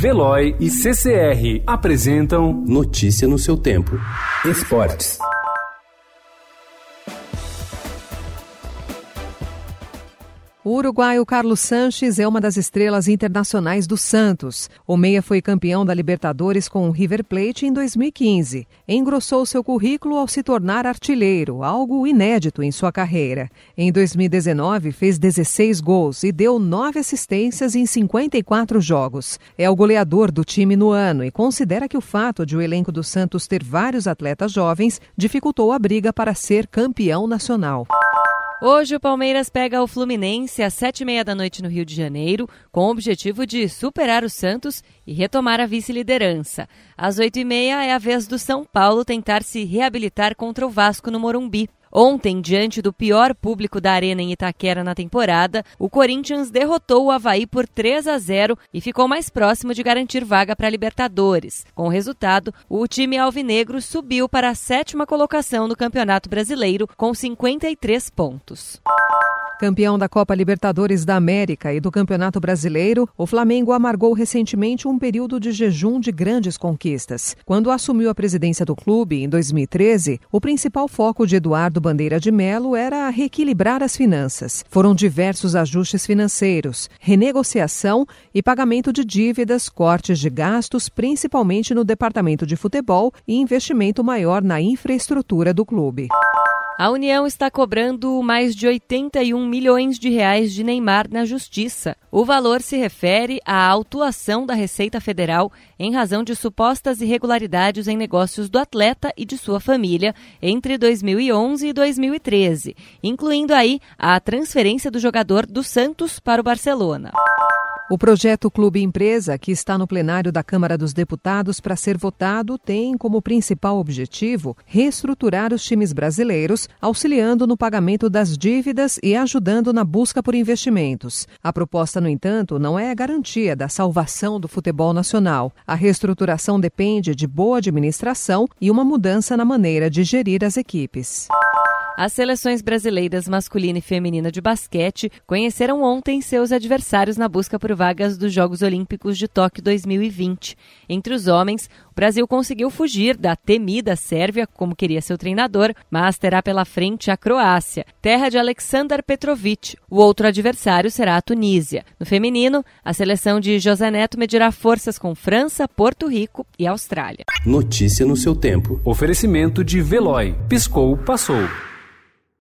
Veloy e CCR apresentam Notícia no seu tempo. Esportes. O uruguaio Carlos Sanches é uma das estrelas internacionais do Santos. O meia foi campeão da Libertadores com o River Plate em 2015. Engrossou seu currículo ao se tornar artilheiro, algo inédito em sua carreira. Em 2019, fez 16 gols e deu 9 assistências em 54 jogos. É o goleador do time no ano e considera que o fato de o elenco do Santos ter vários atletas jovens dificultou a briga para ser campeão nacional. Hoje o Palmeiras pega o Fluminense às sete e meia da noite no Rio de Janeiro, com o objetivo de superar o Santos e retomar a vice-liderança. Às oito e meia é a vez do São Paulo tentar se reabilitar contra o Vasco no Morumbi. Ontem, diante do pior público da Arena em Itaquera na temporada, o Corinthians derrotou o Havaí por 3 a 0 e ficou mais próximo de garantir vaga para a Libertadores. Com o resultado, o time alvinegro subiu para a sétima colocação no Campeonato Brasileiro com 53 pontos. Campeão da Copa Libertadores da América e do Campeonato Brasileiro, o Flamengo amargou recentemente um período de jejum de grandes conquistas. Quando assumiu a presidência do clube, em 2013, o principal foco de Eduardo Bandeira de Melo era reequilibrar as finanças. Foram diversos ajustes financeiros, renegociação e pagamento de dívidas, cortes de gastos, principalmente no departamento de futebol e investimento maior na infraestrutura do clube. A União está cobrando mais de 81 milhões de reais de Neymar na Justiça. O valor se refere à autuação da Receita Federal em razão de supostas irregularidades em negócios do atleta e de sua família entre 2011 e 2013, incluindo aí a transferência do jogador do Santos para o Barcelona. O projeto Clube Empresa, que está no plenário da Câmara dos Deputados para ser votado, tem como principal objetivo reestruturar os times brasileiros, auxiliando no pagamento das dívidas e ajudando na busca por investimentos. A proposta, no entanto, não é a garantia da salvação do futebol nacional. A reestruturação depende de boa administração e uma mudança na maneira de gerir as equipes. As seleções brasileiras masculina e feminina de basquete conheceram ontem seus adversários na busca por vagas dos Jogos Olímpicos de Tóquio 2020. Entre os homens, Brasil conseguiu fugir da temida Sérvia, como queria seu treinador, mas terá pela frente a Croácia, terra de Aleksandar Petrovic. O outro adversário será a Tunísia. No feminino, a seleção de José Neto medirá forças com França, Porto Rico e Austrália. Notícia no seu tempo. Oferecimento de Veloy. Piscou, passou.